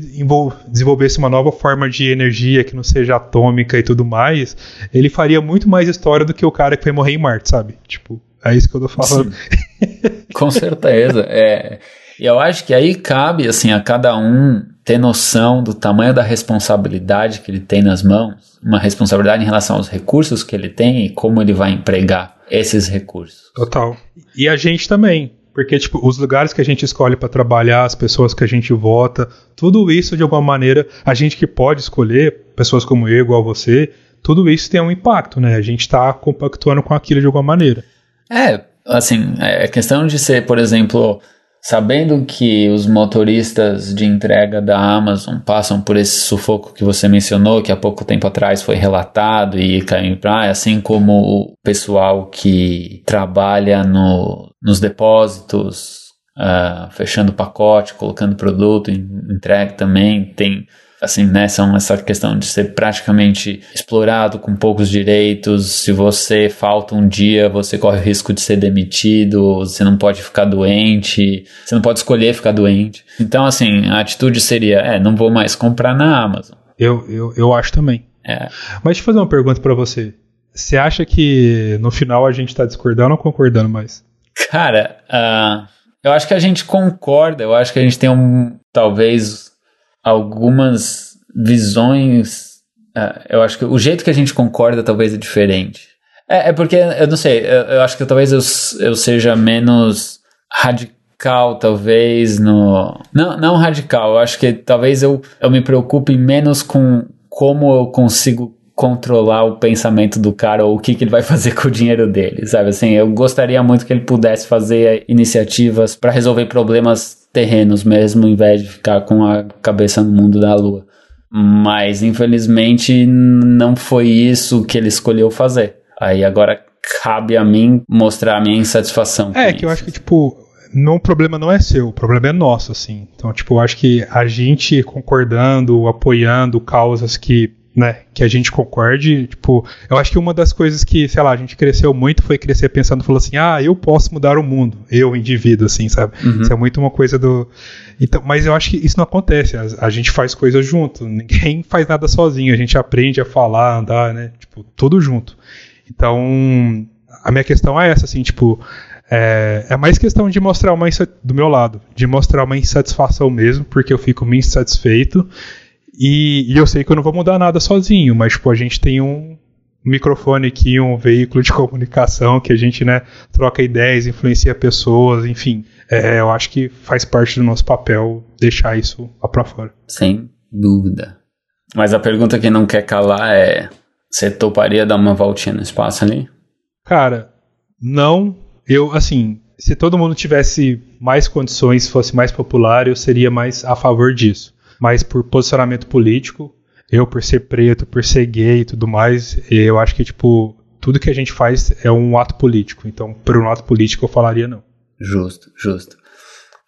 desenvolvesse uma nova forma de energia que não seja atômica e tudo mais, ele faria muito mais história do que o cara que foi morrer em Marte, sabe? Tipo, é isso que eu tô falando. Com certeza. É, eu acho que aí cabe assim a cada um ter noção do tamanho da responsabilidade que ele tem nas mãos, uma responsabilidade em relação aos recursos que ele tem e como ele vai empregar esses recursos. Total. E a gente também. Porque, tipo, os lugares que a gente escolhe para trabalhar, as pessoas que a gente vota, tudo isso, de alguma maneira, a gente que pode escolher, pessoas como eu, igual você, tudo isso tem um impacto, né? A gente está compactuando com aquilo de alguma maneira. É, assim, é questão de ser, por exemplo, Sabendo que os motoristas de entrega da Amazon passam por esse sufoco que você mencionou, que há pouco tempo atrás foi relatado e caiu em praia, assim como o pessoal que trabalha no, nos depósitos, uh, fechando pacote, colocando produto, entrega também, tem assim, né, são essa questão de ser praticamente explorado com poucos direitos. Se você falta um dia, você corre o risco de ser demitido, você não pode ficar doente, você não pode escolher ficar doente. Então, assim, a atitude seria, é, não vou mais comprar na Amazon. Eu, eu, eu acho também. É. Mas deixa eu fazer uma pergunta para você. Você acha que no final a gente tá discordando ou concordando mais? Cara, uh, Eu acho que a gente concorda, eu acho que a gente tem um, talvez algumas visões. Uh, eu acho que o jeito que a gente concorda talvez é diferente. É, é porque, eu não sei, eu, eu acho que talvez eu, eu seja menos radical, talvez, no. Não, não radical, eu acho que talvez eu, eu me preocupe menos com como eu consigo controlar o pensamento do cara ou o que, que ele vai fazer com o dinheiro dele, sabe? Assim, eu gostaria muito que ele pudesse fazer iniciativas para resolver problemas terrenos mesmo, em vez de ficar com a cabeça no mundo da lua. Mas, infelizmente, não foi isso que ele escolheu fazer. Aí agora cabe a mim mostrar a minha insatisfação. É, que isso. eu acho que, tipo, não, o problema não é seu, o problema é nosso, assim. Então, tipo, eu acho que a gente concordando, apoiando causas que né, que a gente concorde, tipo, eu acho que uma das coisas que, sei lá, a gente cresceu muito foi crescer pensando, falou assim, ah, eu posso mudar o mundo, eu, indivíduo, assim, sabe? Uhum. Isso é muito uma coisa do... Então, mas eu acho que isso não acontece, a, a, gente faz coisas junto, ninguém faz nada sozinho, a gente aprende a falar, andar, né, tipo, tudo junto. Então, a minha questão é essa, assim, tipo, é, é mais questão de mostrar uma do meu lado, de mostrar uma insatisfação mesmo, porque eu fico me insatisfeito e, e, eu sei que eu não vou mudar nada sozinho, mas tipo, a gente tem um microfone aqui, um veículo de comunicação que a gente né, troca ideias, influencia pessoas, enfim. É, eu acho que faz parte do nosso papel deixar isso lá pra fora. Sem dúvida. Mas a pergunta que não quer calar é: você toparia dar uma voltinha no espaço ali? Cara, não. Eu, assim, se todo mundo tivesse mais condições, fosse mais popular, eu seria mais a favor disso mas por posicionamento político, eu por ser preto, por ser gay e tudo mais, eu acho que, tipo, tudo que a gente faz é um ato político. Então, por um ato político, eu falaria não. Justo, justo.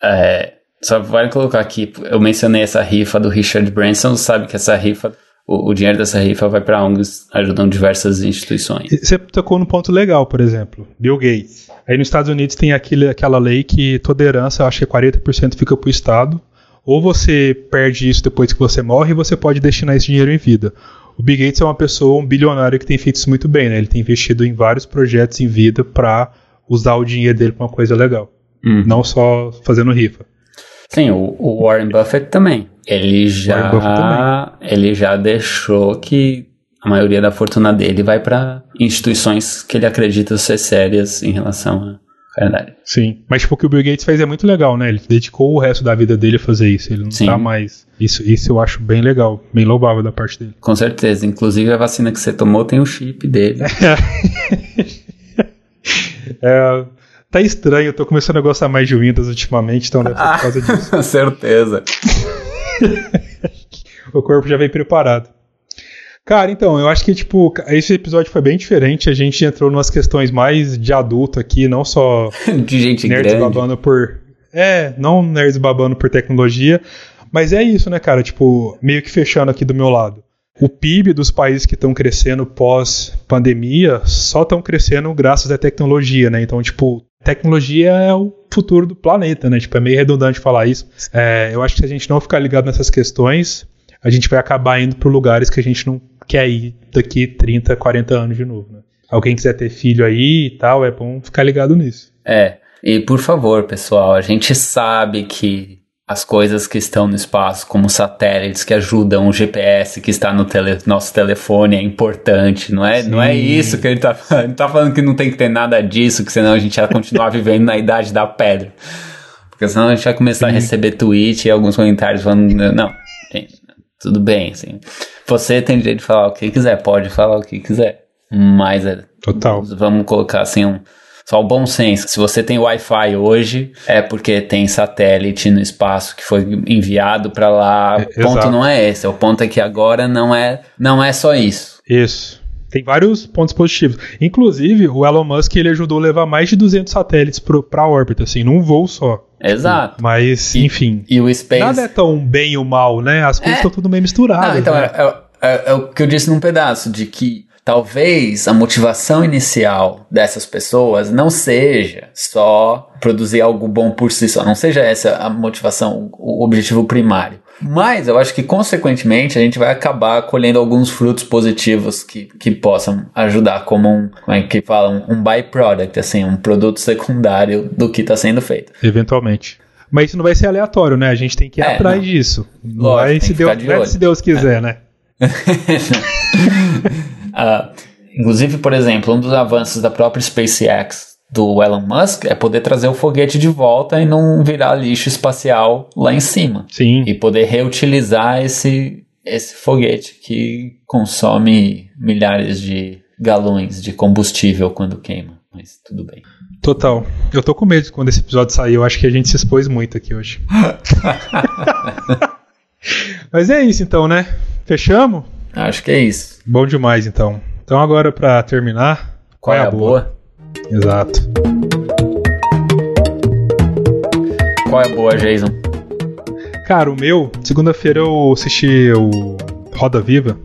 É, só vale colocar aqui, eu mencionei essa rifa do Richard Branson, sabe que essa rifa, o, dinheiro dessa rifa vai para ONGs ajudando diversas instituições. Você tocou num ponto legal, por exemplo, Bill Gates. Aí nos Estados Unidos tem aquele, aquela lei que toda herança, acho que 40% fica para o Estado, ou você perde isso depois que você morre, e você pode destinar esse dinheiro em vida. O Bill Gates é uma pessoa, um bilionário que tem feito isso muito bem, né? Ele tem investido em vários projetos em vida para usar o dinheiro dele para uma coisa legal, uhum. não só fazendo rifa. Sim, o, o Warren Buffett também. Ele já, também. ele já deixou que a maioria da fortuna dele vai para instituições que ele acredita ser sérias em relação a Verdade. Sim. Mas tipo, o que o Bill Gates fez é muito legal, né? Ele dedicou o resto da vida dele a fazer isso. Ele não Sim. tá mais. Isso, isso eu acho bem legal, bem louvável da parte dele. Com certeza. Inclusive a vacina que você tomou tem o chip dele. é, tá estranho, eu tô começando a gostar mais de Windows ultimamente, então deve ser por causa disso. certeza. o corpo já veio preparado. Cara, então, eu acho que, tipo, esse episódio foi bem diferente. A gente entrou nas questões mais de adulto aqui, não só de gente nerds grande. babando por. É, não nerds babando por tecnologia. Mas é isso, né, cara? Tipo, meio que fechando aqui do meu lado. O PIB dos países que estão crescendo pós-pandemia só estão crescendo graças à tecnologia, né? Então, tipo, tecnologia é o futuro do planeta, né? Tipo, é meio redundante falar isso. É, eu acho que se a gente não ficar ligado nessas questões, a gente vai acabar indo para lugares que a gente não quer ir daqui 30, 40 anos de novo. Né? Alguém quiser ter filho aí e tal, é bom ficar ligado nisso. É, e por favor, pessoal, a gente sabe que as coisas que estão no espaço, como satélites que ajudam o GPS que está no tele, nosso telefone, é importante. Não é, não é isso que ele está falando. Ele está falando que não tem que ter nada disso, que senão a gente vai continuar vivendo na idade da pedra. Porque senão a gente vai começar Sim. a receber tweet e alguns comentários falando: não, gente, tudo bem, assim. Você tem direito de falar o que quiser, pode falar o que quiser. Mas é. Total. Vamos colocar assim um. Só o bom senso. Se você tem Wi-Fi hoje, é porque tem satélite no espaço que foi enviado para lá. É, o ponto exato. não é esse. O ponto é que agora não é, não é só isso. Isso. Tem vários pontos positivos. Inclusive, o Elon Musk ele ajudou a levar mais de 200 satélites para a órbita, assim, num voo só. Exato. Mas, e, enfim. E o Space. Nada é tão bem ou mal, né? As coisas estão é... tudo meio misturadas. Não, então, né? é, é, é, o que eu disse num pedaço, de que talvez a motivação inicial dessas pessoas não seja só produzir algo bom por si só, não seja essa a motivação, o objetivo primário. Mas eu acho que, consequentemente, a gente vai acabar colhendo alguns frutos positivos que, que possam ajudar como um, como é que fala, um, byproduct, assim, um produto secundário do que está sendo feito. Eventualmente. Mas isso não vai ser aleatório, né? A gente tem que ir é, atrás não. disso. Lógico, vai se Deus, de se Deus quiser, é. né? uh, inclusive, por exemplo, um dos avanços da própria SpaceX do Elon Musk é poder trazer o foguete de volta e não virar lixo espacial lá em cima. Sim. E poder reutilizar esse, esse foguete que consome milhares de galões de combustível quando queima. Mas tudo bem. Total. Eu tô com medo quando esse episódio sair. Eu acho que a gente se expôs muito aqui hoje. Mas é isso então, né? Fechamos? Acho que é isso. Bom demais então. Então agora para terminar, qual, qual é a boa? boa? Exato. Qual é a boa, Jason? Cara, o meu, segunda-feira eu assisti o Roda Viva.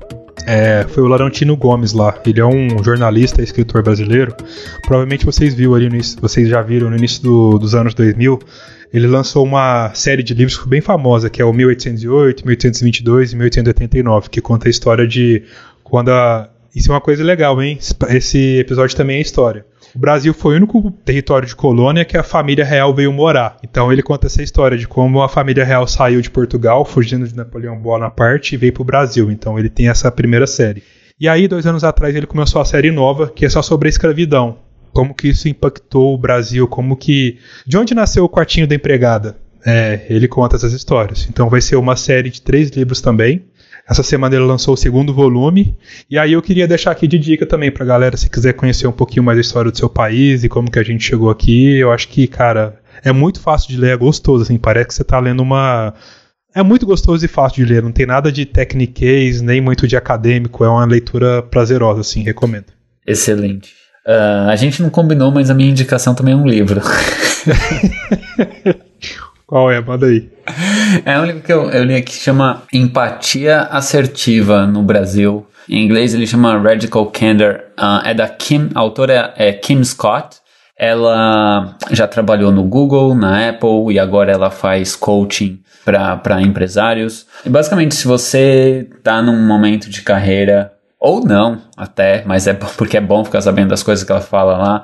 É, foi o Laurentino Gomes lá. Ele é um jornalista, escritor brasileiro. Provavelmente vocês viram ali no, vocês já viram no início do, dos anos 2000. Ele lançou uma série de livros bem famosa, que é o 1808, 1822 e 1889, que conta a história de quando a, isso é uma coisa legal, hein? Esse episódio também é história. O Brasil foi o único território de colônia que a família real veio morar. Então ele conta essa história de como a família real saiu de Portugal, fugindo de Napoleão Bonaparte, e veio para o Brasil. Então ele tem essa primeira série. E aí, dois anos atrás, ele começou a série nova, que é só sobre a escravidão. Como que isso impactou o Brasil, como que. De onde nasceu o quartinho da empregada? É, ele conta essas histórias. Então vai ser uma série de três livros também. Essa semana ele lançou o segundo volume. E aí eu queria deixar aqui de dica também pra galera, se quiser conhecer um pouquinho mais a história do seu país e como que a gente chegou aqui. Eu acho que, cara, é muito fácil de ler, é gostoso, assim, parece que você tá lendo uma. É muito gostoso e fácil de ler, não tem nada de techniquez, nem muito de acadêmico, é uma leitura prazerosa, assim, recomendo. Excelente. Uh, a gente não combinou, mas a minha indicação também é um livro. Qual é? Manda aí. É um livro que eu, eu li aqui que chama Empatia Assertiva no Brasil. Em inglês ele chama Radical Candor. Uh, é da Kim, a autora é Kim Scott. Ela já trabalhou no Google, na Apple e agora ela faz coaching para empresários. E basicamente, se você está num momento de carreira, ou não até, mas é porque é bom ficar sabendo das coisas que ela fala lá,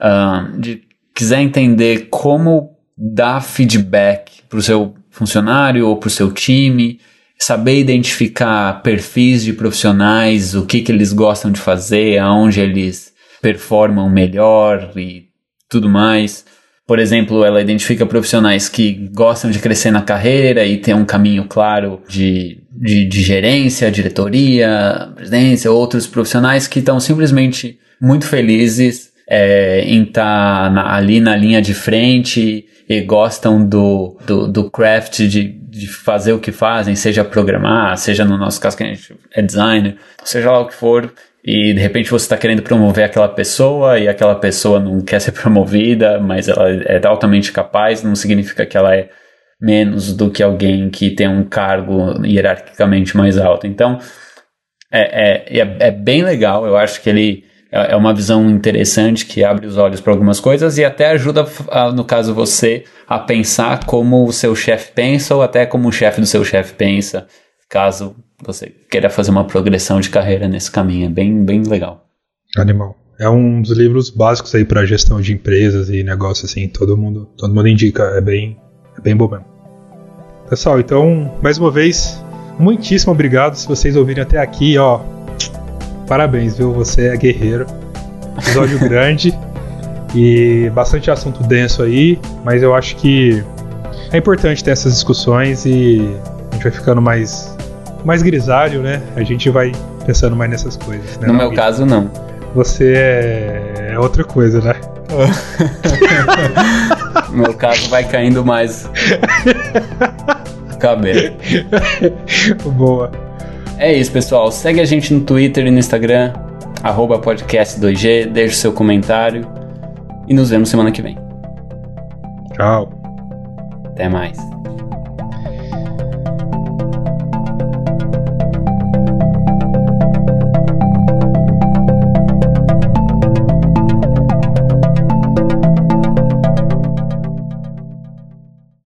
uh, de quiser entender como dar feedback para o seu funcionário ou para o seu time, saber identificar perfis de profissionais, o que, que eles gostam de fazer, aonde eles performam melhor e tudo mais. Por exemplo, ela identifica profissionais que gostam de crescer na carreira e tem um caminho claro de, de, de gerência, diretoria, presidência, outros profissionais que estão simplesmente muito felizes é, em estar tá ali na linha de frente e gostam do, do, do craft de, de fazer o que fazem, seja programar, seja no nosso caso que a gente é designer, seja lá o que for, e de repente você está querendo promover aquela pessoa e aquela pessoa não quer ser promovida, mas ela é altamente capaz, não significa que ela é menos do que alguém que tem um cargo hierarquicamente mais alto. Então, é, é, é, é bem legal, eu acho que ele é, é uma visão interessante que abre os olhos para algumas coisas e até ajuda, a, no caso você, a pensar como o seu chefe pensa ou até como o chefe do seu chefe pensa, caso você queira fazer uma progressão de carreira nesse caminho. É bem, bem legal. Animal. É um dos livros básicos aí para gestão de empresas e negócios assim, todo mundo, todo mundo indica, é bem, é bem bom mesmo. Pessoal, então, mais uma vez, muitíssimo obrigado se vocês ouvirem até aqui, ó. Parabéns, viu? Você é guerreiro. Episódio grande e bastante assunto denso aí, mas eu acho que é importante ter essas discussões e a gente vai ficando mais mais grisalho, né? A gente vai pensando mais nessas coisas. Né, no meu caso, não. Você é, é outra coisa, né? no meu caso, vai caindo mais cabelo. Boa. É isso, pessoal. Segue a gente no Twitter e no Instagram, podcast2G, deixe seu comentário e nos vemos semana que vem. Tchau. Até mais.